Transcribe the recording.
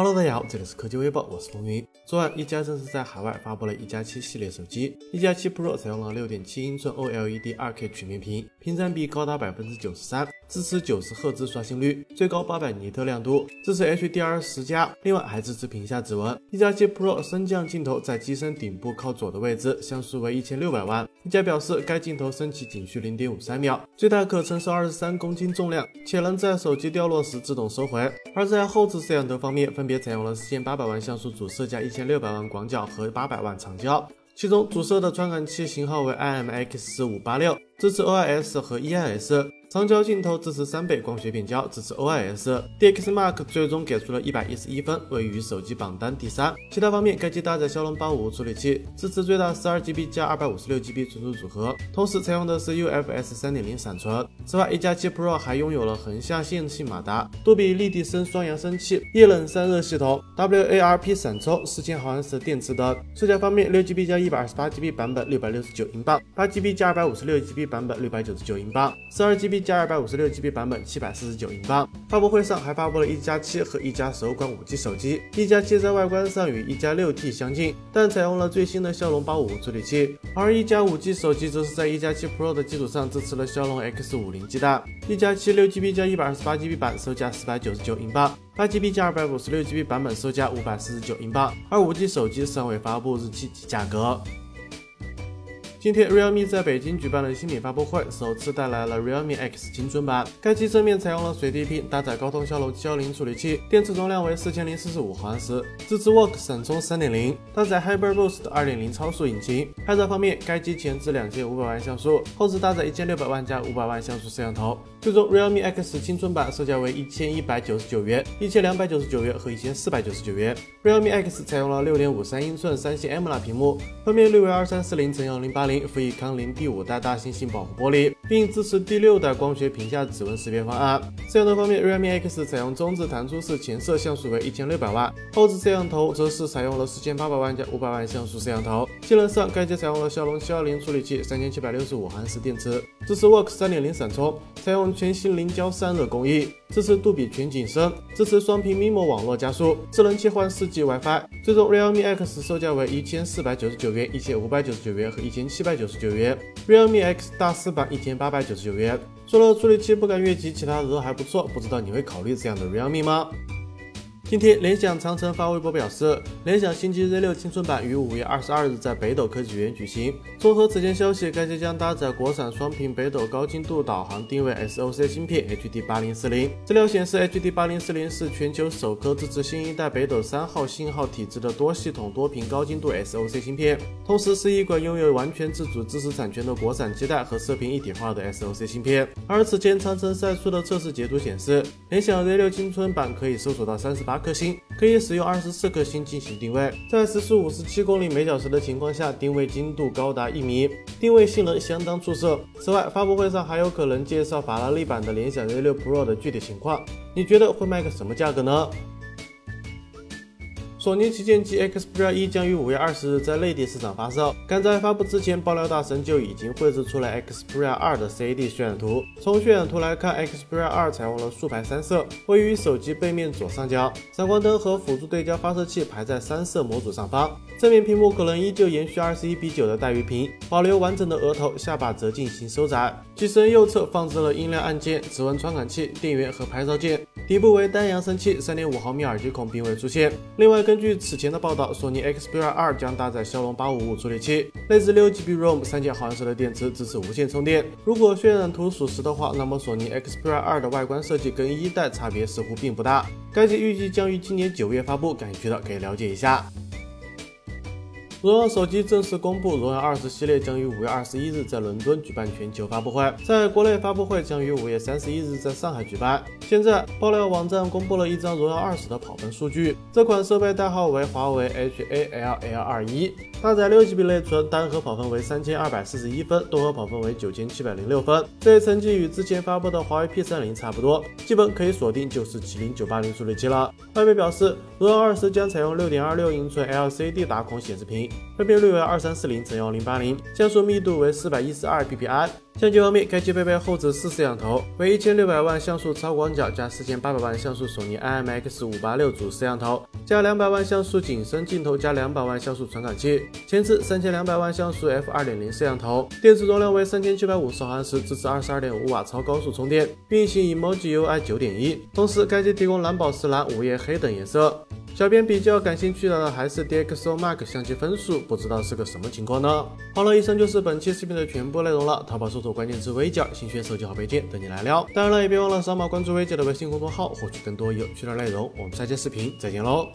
Hello，大家好，这里是科技微报，我是风云。昨晚，一加正式在海外发布了一加七系列手机。一加七 Pro 采用了6.7英寸 OLED 2K 曲面屏，屏占比高达百分之九十三，支持九十赫兹刷新率，最高八百尼特亮度，支持 HDR 十加，另外还支持屏下指纹。一加七 Pro 升降镜头在机身顶部靠左的位置，像素为一千六百万。一加表示，该镜头升起仅需零点五三秒，最大可承受二十三公斤重量，且能在手机掉落时自动收回。而在后置摄像头方面，分别采用了四千八百万像素主摄加一千六百万广角和八百万长焦，其中主摄的传感器型号为 IMX 五八六，支持 OIS 和 EIS。长焦镜头支持三倍光学变焦，支持 OIS，DxMark 最终给出了一百一十一分，位于手机榜单第三。其他方面，该机搭载骁龙八五五处理器，支持最大十二 GB 加二百五十六 GB 存储组合，同时采用的是 UFS 三点零闪存。此外，一加七 Pro 还拥有了横向线性马达、杜比立体声双扬声器、液冷散热系统、WARP 闪充、四千毫安时电池等。售价方面，六 GB 加一百二十八 GB 版本六百六十九英镑，八 GB 加二百五十六 GB 版本六百九十九英镑，十二 GB。一加二百五十六 GB 版本七百四十九英镑。发布会上还发布了一加七和一加首款五 G 手机。一加七在外观上与一加六 T 相近，但采用了最新的骁龙八五五处理器。而一加五 G 手机则是在一加七 Pro 的基础上支持了骁龙 X 五零基带。一加七六 GB 加一百二十八 GB 版售价四百九十九英镑，八 GB 加二百五十六 GB 版本售价五百四十九英镑。而五 G 手机尚未发布日期及价格。今天，realme 在北京举办了新品发布会，首次带来了 realme X 青春版。该机正面采用了水滴屏，搭载高通骁龙七幺零处理器，电池容量为四千零四十五毫安时，支持 Work 闪充三点零，搭载 Hyper Boost 二点零超速引擎。拍照方面，该机前置两千五百万像素，后置搭载一千六百万加五百万像素摄像头。最终，realme X 青春版售价为一千一百九十九元、一千两百九十九元和一千四百九十九元。realme X 采用了六点五三英寸三星 AMOLED 屏幕，分辨率为二三四零乘幺零八。辅以康宁第五代大猩猩保护玻璃，并支持第六代光学屏下指纹识别方案。摄像头方面，realme X 采用中置弹出式前摄像素为一千六百万，后置摄像头则是采用了四千八百万加五百万像素摄像头。性能上，该机采用了骁龙七二零处理器，三千七百六十五毫安时电池，支持 Work 三点零闪充，采用全新凝胶散热工艺，支持杜比全景声，支持双屏 MIMO 网络加速，智能切换 4G WiFi。最终，realme X 售价为一千四百九十九元、一千五百九十九元和一千七七百九十九元，realme X 大四版一千八百九十九元。除了处理器不敢越级，其他的都还不错，不知道你会考虑这样的 realme 吗？今天，联想长城发微博表示，联想新机 Z6 青春版于五月二十二日在北斗科技园举行。综合此前消息，该机将搭载国产双屏北斗高精度导航定位 SoC 芯片 HD 八零四零。资料显示，HD 八零四零是全球首颗支持新一代北斗三号信号体制的多系统多屏高精度 SoC 芯片，同时是一款拥有完全自主知识产权的国产基带和射频一体化的 SoC 芯片。而此前长城晒出的测试截图显示，联想 Z6 青春版可以搜索到三十八。颗星可以使用二十四颗星进行定位，在时速五十七公里每小时的情况下，定位精度高达一米，定位性能相当出色。此外，发布会上还有可能介绍法拉利版的联想 Z6 Pro 的具体情况，你觉得会卖个什么价格呢？索尼旗舰机 Xperia 一将于五月二十日在内地市场发售。赶在发布之前，爆料大神就已经绘制出了 Xperia 二的 CAD 渲染图。从渲染图来看，Xperia 二采用了竖排三摄，位于手机背面左上角，闪光灯和辅助对焦发射器排在三摄模组上方。正面屏幕可能依旧延续二十一比九的带鱼屏，保留完整的额头，下巴则进行收窄。机身右侧放置了音量按键、指纹传感器、电源和拍照键。底部为单扬声器，三点五毫米耳机孔并未出现。另外，根据此前的报道，索尼 Xperia 2将搭载骁龙八五五处理器，内置六 GB ROM，三千毫安时的电池，支持无线充电。如果渲染图属实的话，那么索尼 Xperia 2的外观设计跟一代差别似乎并不大。该机预计将于今年九月发布，感兴趣的可以了解一下。荣耀手机正式公布，荣耀二十系列将于五月二十一日在伦敦举办全球发布会，在国内发布会将于五月三十一日在上海举办。现在爆料网站公布了一张荣耀二十的跑分数据，这款设备代号为华为 HALL21，搭载六 GB 内存，单核跑分为三千二百四十一分，多核跑分为九千七百零六分。这一成绩与之前发布的华为 P 三零差不多，基本可以锁定就是麒麟九八零处理器了。外媒表示，荣耀二十将采用六点二六英寸 LCD 打孔显示屏。分辨率为二三四零乘幺零八零，像素密度为四百一十二 PPI。相机方面，该机配备后置四摄像头，为一千六百万像素超广角加四千八百万像素索尼 IMX 五八六主摄像头，加两百万像素景深镜头加两百万像素传感器，前置三千两百万像素 f 二点零摄像头，电池容量为三千七百五十毫安时，支持二十二点五瓦超高速充电，运行 Emoji UI 九点一，同时该机提供蓝宝石蓝、午夜黑等颜色。小编比较感兴趣的还是 DxOMark 相机分数，不知道是个什么情况呢？好了，以上就是本期视频的全部内容了。淘宝搜索关键词“微件”，新学手机好配件等你来撩。当然了，也别忘了扫码关注微姐的微信公众号，获取更多有趣的内容。我们下期视频再见喽！